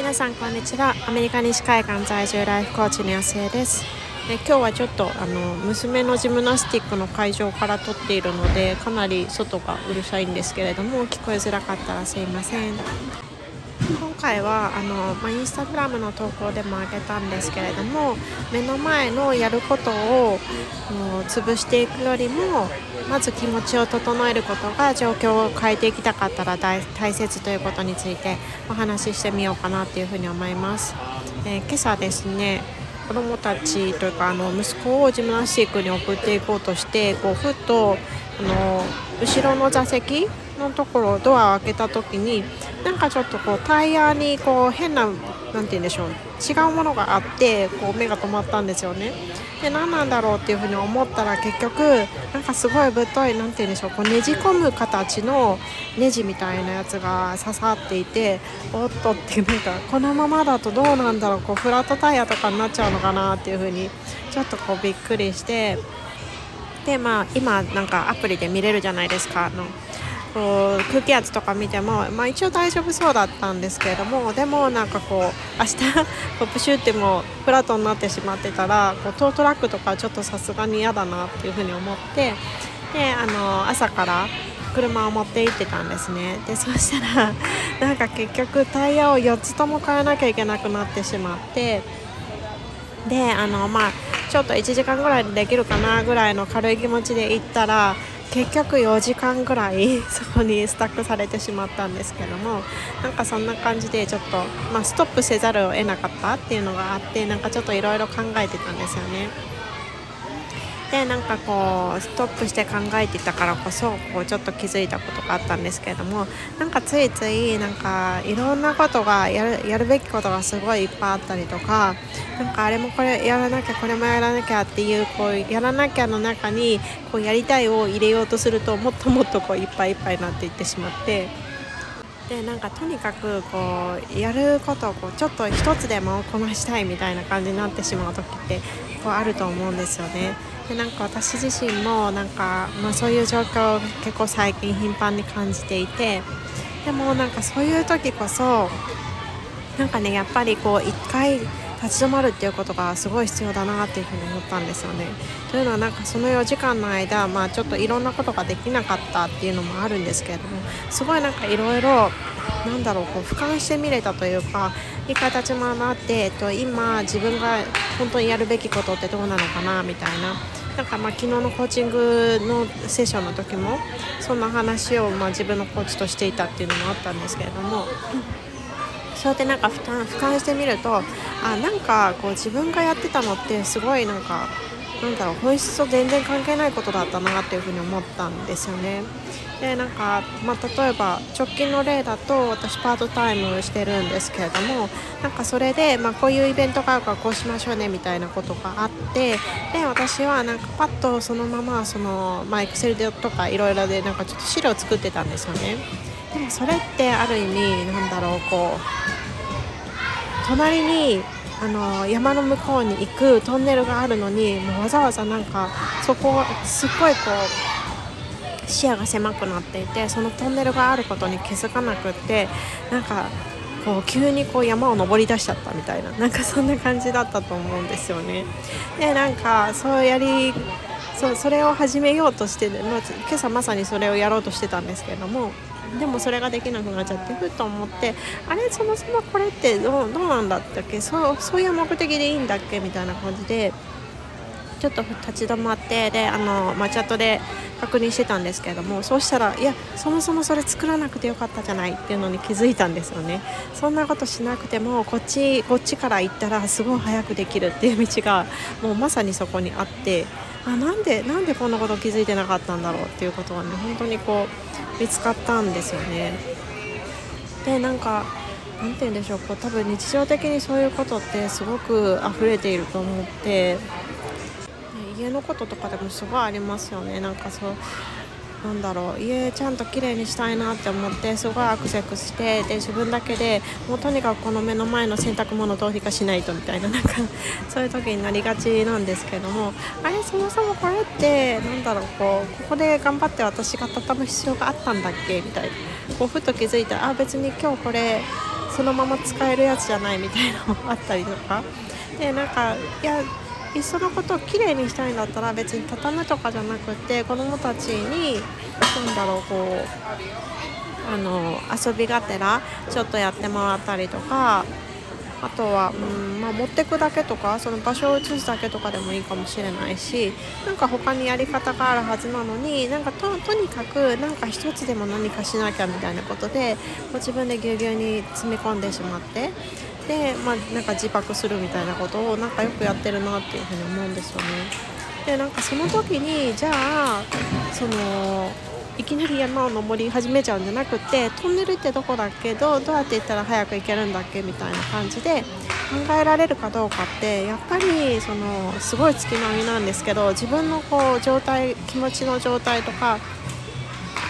皆さんこんにちは。アメリカ西海岸在住ライフコーチの安江です。え今日はちょっとあの娘のジムナスティックの会場から撮っているのでかなり外がうるさいんですけれども聞こえづらかったらすいません。今回はあの、まあ、インスタグラムの投稿でもあげたんですけれども目の前のやることを潰していくよりもまず気持ちを整えることが状況を変えていきたかったら大切ということについてお話ししてみようかなというふうに思います。えー、今朝ですね子どもたちというかあの息子をジムナスティックに送っていこうとしてこうふっとあの後ろの座席のところドアを開けた時になんかちょっとこうタイヤにこう変な何て言うんでしょう違うものがあってこう目が止まったんですよね。で何なんだろうっていうふうに思ったら結局なんかすごいぶっとい何て言うんでしょうこうねじ込む形のネジみたいなやつが刺さっていておっとってなんかこのままだとどうなんだろうこうフラットタイヤとかになっちゃうのかなっていうふうにちょっとこうびっくりしてでまあ今なんかアプリで見れるじゃないですかあのこう空気圧とか見ても、まあ、一応大丈夫そうだったんですけれどもでもなんかこう明日 こうプシュってもフラットになってしまってたらこうトートラックとかちょっとさすがに嫌だなっていうふうに思ってであの朝から車を持って行ってたんですね。でそしたら なんか結局タイヤを4つとも変えなきゃいけなくなってしまってであのまあちょっと1時間ぐらいでできるかなぐらいの軽い気持ちで行ったら結局4時間ぐらい そこにスタックされてしまったんですけどもなんかそんな感じでちょっと、まあ、ストップせざるを得なかったっていうのがあってなんかちょっといろいろ考えてたんですよね。でなんかこうストップして考えてたからこそこうちょっと気づいたことがあったんですけれどもなんかついついなんかいろんなことがやるやるべきことがすごいいっぱいあったりとかなんかあれもこれやらなきゃこれもやらなきゃっていうこうやらなきゃの中にこうやりたいを入れようとするともっともっとこういっぱいいっぱいになっていってしまって。でなんかとにかくこうやることをこうちょっと一つでもこなしたいみたいな感じになってしまう時ってこうあると思うんですよね。でなんか私自身もなんか、まあ、そういう状況を結構最近頻繁に感じていてでもなんかそういう時こそなんかねやっぱりこう一回立ち止まるっていうことがすごい必要だなっていうふに思ったんですよね。というのはなんかその4時間の間、まあ、ちょっといろんなことができなかったっていうのもあるんですけれどもすごいなんかいろいろなんだろうこう俯瞰してみれたというか一回立ち回って、えっと、今自分が本当にやるべきことってどうなのかなみたいななんかまあ昨日のコーチングのセッションの時もそんな話をまあ自分のコーチとしていたっていうのもあったんですけれども。そうやってなんか俯瞰俯瞰してみるとあなんかこう自分がやってたのってすごいなんかなんだろう本質と全然関係ないことだったなっていうふうに思ったんですよね。でなんか、まあ、例えば直近の例だと私パートタイムしてるんですけれどもなんかそれで、まあ、こういうイベントがあるからこうしましょうねみたいなことがあってで私はなんかパッとそのままその、まあ、Excel とかいろいろでなんかちょっと資料を作ってたんですよね。でもそれってある意味なんだろうこう隣にあの山の向こうに行くトンネルがあるのにもうわざわざなんかそこすっごいこう視野が狭くなっていてそのトンネルがあることに気づかなくってなんかこう急にこう山を登り出しちゃったみたいななんかそんな感じだったと思うんですよね。でなんかそうやりそそれを始めようとして、まあ、今朝まさにそれをやろうとしてたんですけれどもでもそれができなくなっちゃってふと思ってあれそもそもこれってどうどうなんだったっけ？そうそういう目的でいいんだっけ？みたいな感じでちょっと立ち止まってであの、ま、チャットで確認してたんですけれどもそうしたらいやそもそもそれ作らなくてよかったじゃないっていうのに気づいたんですよね。そんなことしなくてもこっちこっちから行ったらすごい早くできるっていう道がもうまさにそこにあってあなんでなんでこんなこと気づいてなかったんだろうっていうことはね本当にこう見つかったんですよね。でなんか何て言うんでしょうこう多分日常的にそういうことってすごく溢れていると思って家のこととかでもすごいありますよねなんかそうなんだろう家ちゃんと綺麗にしたいなって思ってすごいアクセクしてで自分だけでもうとにかくこの目の前の洗濯物どうにかしないとみたいななんかそういう時になりがちなんですけどもあれそもそもこれってなんだろうこうここで頑張って私が畳む必要があったんだっけみたいなこうふと気づいたらあ別に今日これそのまま使えるやつじゃないみたいなのもあったりとか。でなんかいやいっそのことをきれいにしたいんだったら別に畳むとかじゃなくて子どもたちに何だろうこうあの遊びがてらちょっとやってもらったりとかあとは、うんまあ、持ってくだけとかその場所を移すだけとかでもいいかもしれないしなんか他にやり方があるはずなのになんかととにかくなんか一つでも何かしなきゃみたいなことでこう自分でぎゅうぎゅうに詰め込んでしまってで、まあ、なんか自爆するみたいなことをなんかよくやってるなっていうふうに思うんですよね。でなんかその時にじゃあそのいきなり山を登り始めちゃうんじゃなくてトンネルってどこだっけどどうやって行ったら早く行けるんだっけみたいな感じで考えられるかどうかってやっぱりそのすごい月並みなんですけど自分のこう状態気持ちの状態とか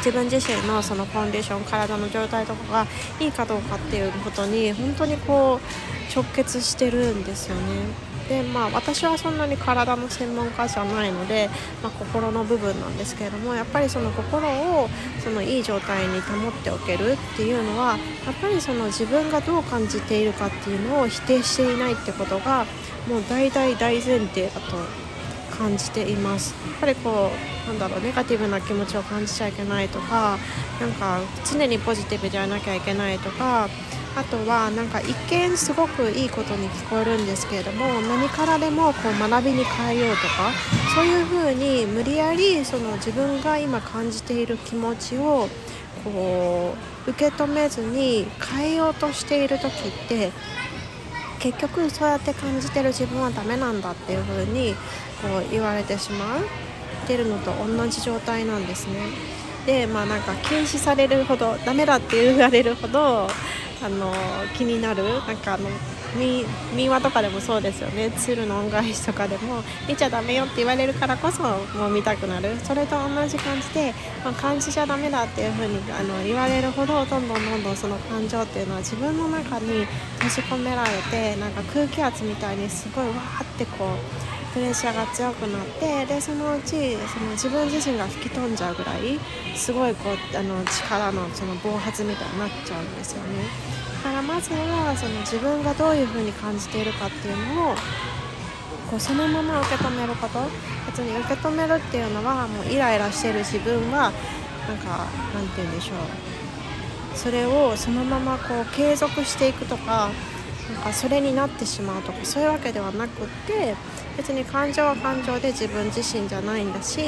自分自身のそのコンディション体の状態とかがいいかどうかっていうことに本当にこう直結してるんですよね。でまあ私はそんなに体の専門家じゃないので、まあ、心の部分なんですけれどもやっぱりその心をそのいい状態に保っておけるっていうのはやっぱりその自分がどう感じているかっていうのを否定していないってことがもう大大大前提だと感じています。やっぱりこうなんだろうネガティブな気持ちを感じちゃいけないとかなんか常にポジティブでゃなきゃいけないとかあとはなんか一見すごくいいことに聞こえるんですけれども何からでもこう学びに変えようとかそういうふうに無理やりその自分が今感じている気持ちをこう受け止めずに変えようとしている時って結局そうやって感じてる自分はダメなんだっていう風にこう言われてしまうってるのと同じ状態なんですね。でまあなんか禁止されるほどダメだって言われるほどあの気になるなんかあの民話とかでもそうですよね鶴の恩返しとかでも見ちゃダメよって言われるからこそもう見たくなるそれと同じ感じで、まあ、感じちゃダメだっていう風にあの言われるほどどんどんどんどんその感情っていうのは自分の中に閉じ込められてなんか空気圧みたいにすごいわーってこうプレッシャーが強くなってでそのうちその自分自身が吹き飛んじゃうぐらいすごいこうあの力のその暴発みたいになっちゃうんですよね。だからまずはその自分がどういう風に感じているかっていうのをこうそのまま受け止めること。別に受け止めるっていうのはもうイライラしてる自分はなんかなんて言うんでしょう。それをそのままこう継続していくとかなんかそれになってしまうとかそういうわけではなくって別に感情は感情で自分自身じゃないんだし、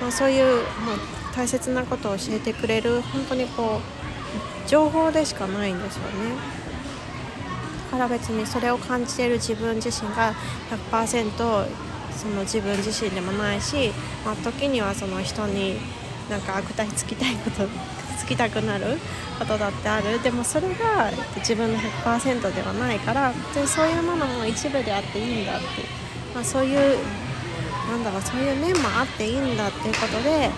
まあ、そういうもう大切なことを教えてくれる本当にこう情報でしかないんですよね。だから別にそれを感じている自分自身が100%その自分自身でもないし、まあ、時にはその人になんか悪態つきたいことつきたくなることだってあるでもそれが自分の100%ではないからそういうものも一部であっていいんだってまあ、そういうなんだろうそういう面もあっていいんだっていうことで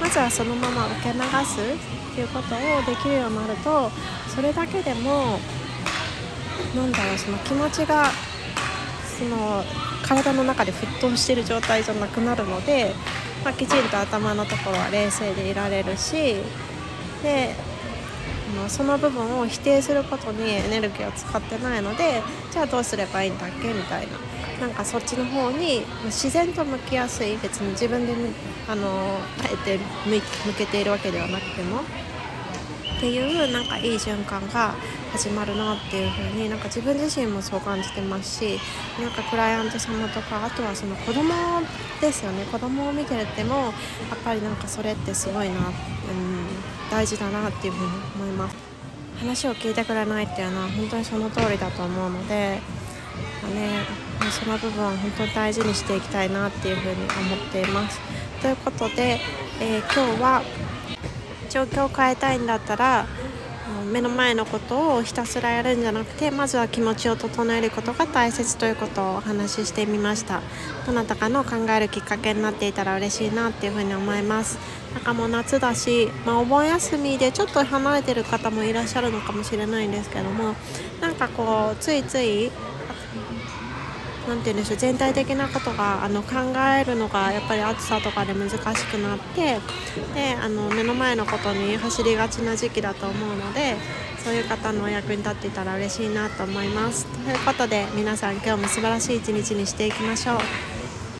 まずはそのまま受け流すっていうことをできるようになるとそれだけでもなんだろうその気持ちがその体の中で沸騰している状態じゃなくなるので、まあ、きちんと頭のところは冷静でいられるしでその部分を否定することにエネルギーを使ってないのでじゃあどうすればいいんだっけみたいな。なんかそっちの方に自然と向きやすい別に自分であのあえて向けているわけではなくてもっていうなんかいい循環が始まるなっていう風になんか自分自身もそう感じてますしなんかクライアント様とかあとはその子供ですよね。子供を見ててもやっぱりなんかそれってすごいな、うん、大事だなっていう風に思います。話を聞いてくれないっていうのは本当にその通りだと思うので、まあねその部分は本当に大事にしていきたいなっていうふうに思っています。ということで、えー、今日は状況を変えたいんだったら目の前のことをひたすらやるんじゃなくてまずは気持ちを整えることが大切ということをお話ししてみましたどなたかの考えるきっかけになっていたら嬉しいなっていうふうに思いますなんかもう夏だし、まあ、お盆休みでちょっと離れてる方もいらっしゃるのかもしれないんですけどもなんかこうついつい何て言うんでしょう全体的なことがあの考えるのがやっぱり暑さとかで難しくなってであの目の前のことに走りがちな時期だと思うのでそういう方のお役に立っていたら嬉しいなと思います。ということで皆さん今日も素晴らしい一日にしていきましょう。